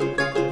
Música